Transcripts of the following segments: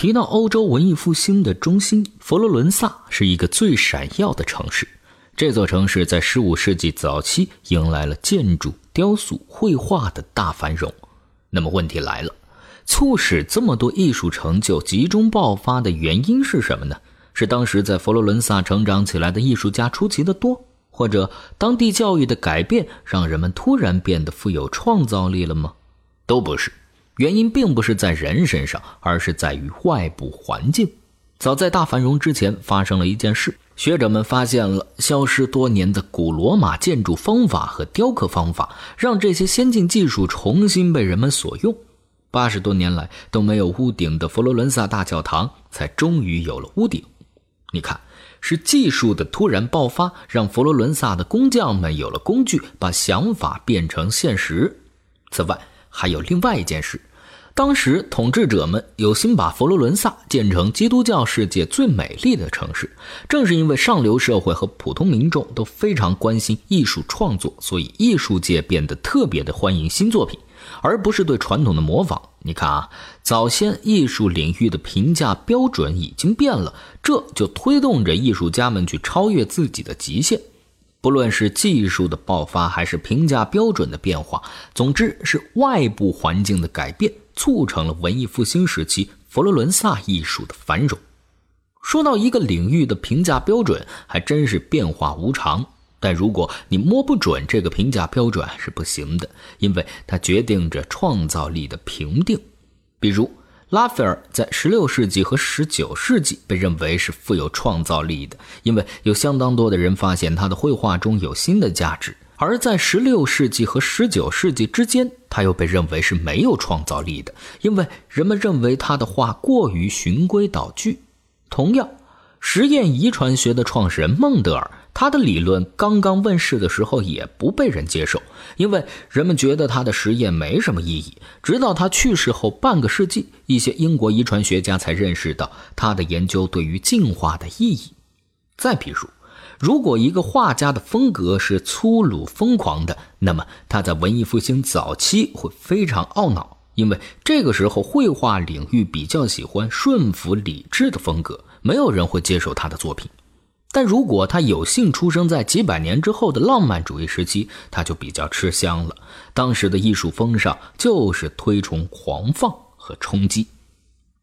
提到欧洲文艺复兴的中心，佛罗伦萨是一个最闪耀的城市。这座城市在15世纪早期迎来了建筑、雕塑、绘画的大繁荣。那么问题来了，促使这么多艺术成就集中爆发的原因是什么呢？是当时在佛罗伦萨成长起来的艺术家出奇的多，或者当地教育的改变让人们突然变得富有创造力了吗？都不是，原因并不是在人身上，而是在于外部环境。早在大繁荣之前，发生了一件事。学者们发现了消失多年的古罗马建筑方法和雕刻方法，让这些先进技术重新被人们所用。八十多年来都没有屋顶的佛罗伦萨大教堂，才终于有了屋顶。你看，是技术的突然爆发，让佛罗伦萨的工匠们有了工具，把想法变成现实。此外，还有另外一件事。当时统治者们有心把佛罗伦萨建成基督教世界最美丽的城市。正是因为上流社会和普通民众都非常关心艺术创作，所以艺术界变得特别的欢迎新作品，而不是对传统的模仿。你看啊，早先艺术领域的评价标准已经变了，这就推动着艺术家们去超越自己的极限。不论是技术的爆发，还是评价标准的变化，总之是外部环境的改变。促成了文艺复兴时期佛罗伦萨艺术的繁荣。说到一个领域的评价标准，还真是变化无常。但如果你摸不准这个评价标准是不行的，因为它决定着创造力的评定。比如，拉斐尔在16世纪和19世纪被认为是富有创造力的，因为有相当多的人发现他的绘画中有新的价值。而在16世纪和19世纪之间，他又被认为是没有创造力的，因为人们认为他的画过于循规蹈矩。同样，实验遗传学的创始人孟德尔，他的理论刚刚问世的时候也不被人接受，因为人们觉得他的实验没什么意义。直到他去世后半个世纪，一些英国遗传学家才认识到他的研究对于进化的意义。再比如。如果一个画家的风格是粗鲁疯狂的，那么他在文艺复兴早期会非常懊恼，因为这个时候绘画领域比较喜欢顺服理智的风格，没有人会接受他的作品。但如果他有幸出生在几百年之后的浪漫主义时期，他就比较吃香了。当时的艺术风尚就是推崇狂放和冲击。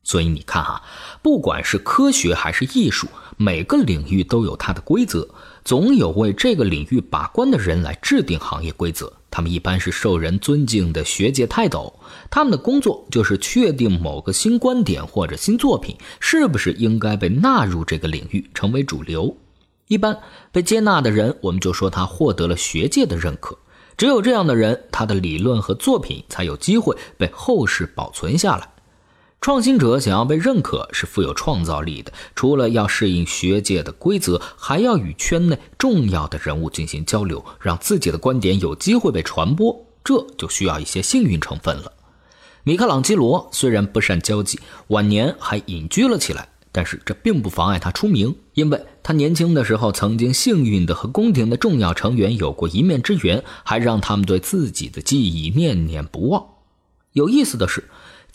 所以你看哈，不管是科学还是艺术，每个领域都有它的规则，总有为这个领域把关的人来制定行业规则。他们一般是受人尊敬的学界泰斗，他们的工作就是确定某个新观点或者新作品是不是应该被纳入这个领域，成为主流。一般被接纳的人，我们就说他获得了学界的认可。只有这样的人，他的理论和作品才有机会被后世保存下来。创新者想要被认可是富有创造力的，除了要适应学界的规则，还要与圈内重要的人物进行交流，让自己的观点有机会被传播，这就需要一些幸运成分了。米开朗基罗虽然不善交际，晚年还隐居了起来，但是这并不妨碍他出名，因为他年轻的时候曾经幸运的和宫廷的重要成员有过一面之缘，还让他们对自己的记忆念念不忘。有意思的是。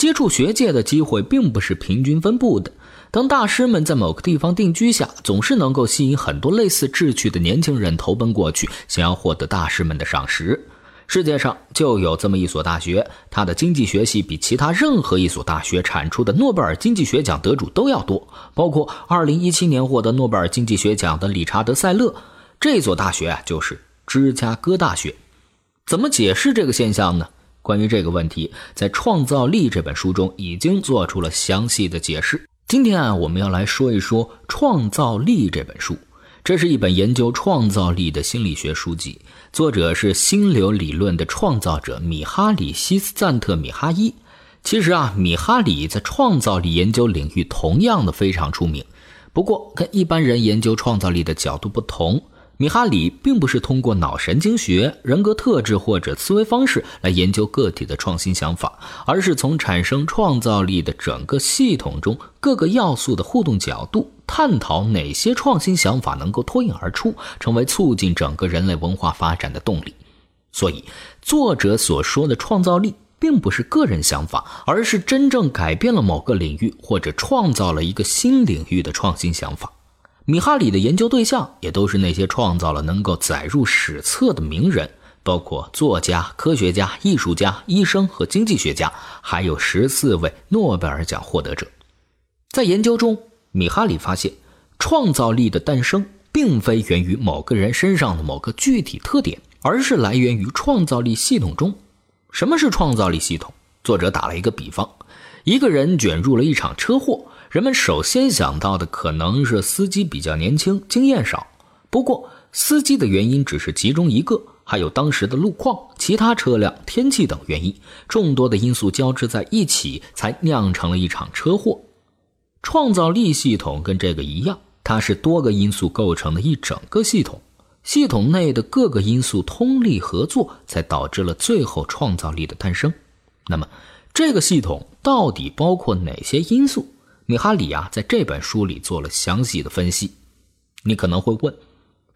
接触学界的机会并不是平均分布的。当大师们在某个地方定居下，总是能够吸引很多类似志趣的年轻人投奔过去，想要获得大师们的赏识。世界上就有这么一所大学，它的经济学系比其他任何一所大学产出的诺贝尔经济学奖得主都要多，包括2017年获得诺贝尔经济学奖的理查德·塞勒。这所大学啊，就是芝加哥大学。怎么解释这个现象呢？关于这个问题，在《创造力》这本书中已经做出了详细的解释。今天啊，我们要来说一说《创造力》这本书。这是一本研究创造力的心理学书籍，作者是心流理论的创造者米哈里·西斯赞特·米哈伊。其实啊，米哈里在创造力研究领域同样的非常出名，不过跟一般人研究创造力的角度不同。米哈里并不是通过脑神经学、人格特质或者思维方式来研究个体的创新想法，而是从产生创造力的整个系统中各个要素的互动角度，探讨哪些创新想法能够脱颖而出，成为促进整个人类文化发展的动力。所以，作者所说的创造力，并不是个人想法，而是真正改变了某个领域或者创造了一个新领域的创新想法。米哈里的研究对象也都是那些创造了能够载入史册的名人，包括作家、科学家、艺术家、医生和经济学家，还有十四位诺贝尔奖获得者。在研究中，米哈里发现，创造力的诞生并非源于某个人身上的某个具体特点，而是来源于创造力系统中。什么是创造力系统？作者打了一个比方：一个人卷入了一场车祸，人们首先想到的可能是司机比较年轻，经验少。不过，司机的原因只是其中一个，还有当时的路况、其他车辆、天气等原因，众多的因素交织在一起，才酿成了一场车祸。创造力系统跟这个一样，它是多个因素构成的一整个系统。系统内的各个因素通力合作，才导致了最后创造力的诞生。那么，这个系统到底包括哪些因素？米哈里啊，在这本书里做了详细的分析。你可能会问：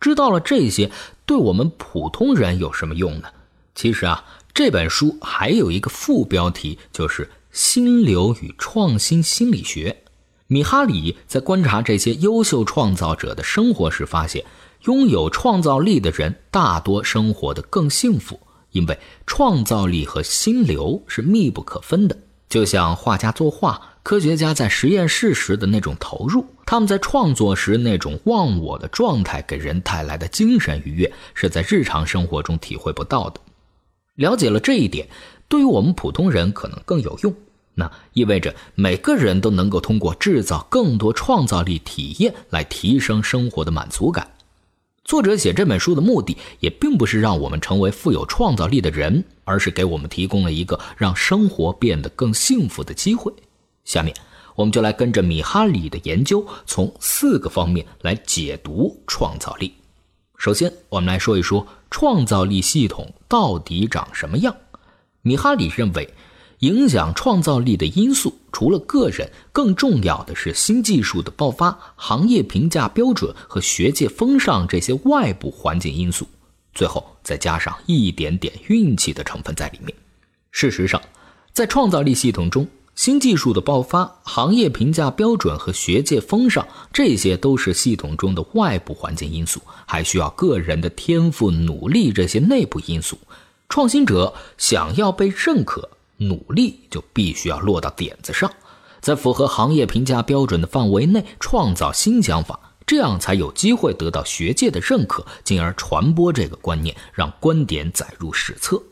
知道了这些，对我们普通人有什么用呢？其实啊，这本书还有一个副标题，就是“心流与创新心理学”。米哈里在观察这些优秀创造者的生活时发现。拥有创造力的人大多生活的更幸福，因为创造力和心流是密不可分的。就像画家作画，科学家在实验室时的那种投入，他们在创作时那种忘我的状态，给人带来的精神愉悦，是在日常生活中体会不到的。了解了这一点，对于我们普通人可能更有用。那意味着每个人都能够通过制造更多创造力体验来提升生活的满足感。作者写这本书的目的，也并不是让我们成为富有创造力的人，而是给我们提供了一个让生活变得更幸福的机会。下面，我们就来跟着米哈里的研究，从四个方面来解读创造力。首先，我们来说一说创造力系统到底长什么样。米哈里认为。影响创造力的因素，除了个人，更重要的是新技术的爆发、行业评价标准和学界风尚这些外部环境因素，最后再加上一点点运气的成分在里面。事实上，在创造力系统中，新技术的爆发、行业评价标准和学界风尚，这些都是系统中的外部环境因素，还需要个人的天赋、努力这些内部因素。创新者想要被认可。努力就必须要落到点子上，在符合行业评价标准的范围内创造新想法，这样才有机会得到学界的认可，进而传播这个观念，让观点载入史册。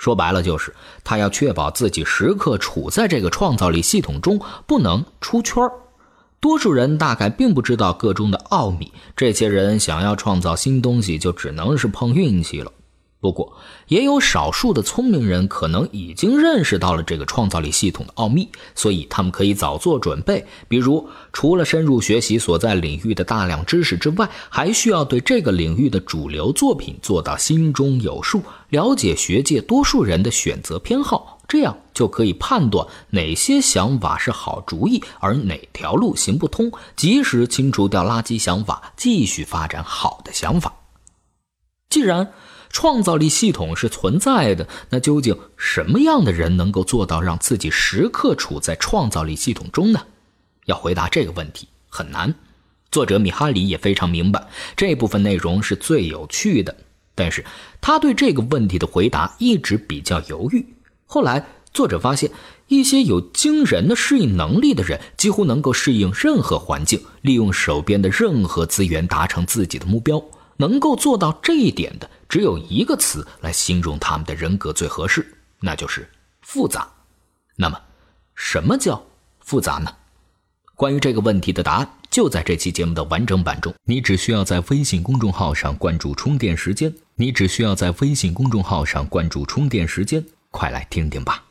说白了，就是他要确保自己时刻处在这个创造力系统中，不能出圈多数人大概并不知道个中的奥秘，这些人想要创造新东西，就只能是碰运气了。不过，也有少数的聪明人可能已经认识到了这个创造力系统的奥秘，所以他们可以早做准备。比如，除了深入学习所在领域的大量知识之外，还需要对这个领域的主流作品做到心中有数，了解学界多数人的选择偏好，这样就可以判断哪些想法是好主意，而哪条路行不通，及时清除掉垃圾想法，继续发展好的想法。既然创造力系统是存在的，那究竟什么样的人能够做到让自己时刻处在创造力系统中呢？要回答这个问题很难。作者米哈里也非常明白，这部分内容是最有趣的，但是他对这个问题的回答一直比较犹豫。后来，作者发现，一些有惊人的适应能力的人，几乎能够适应任何环境，利用手边的任何资源达成自己的目标。能够做到这一点的，只有一个词来形容他们的人格最合适，那就是复杂。那么，什么叫复杂呢？关于这个问题的答案就在这期节目的完整版中。你只需要在微信公众号上关注“充电时间”，你只需要在微信公众号上关注“充电时间”，快来听听吧。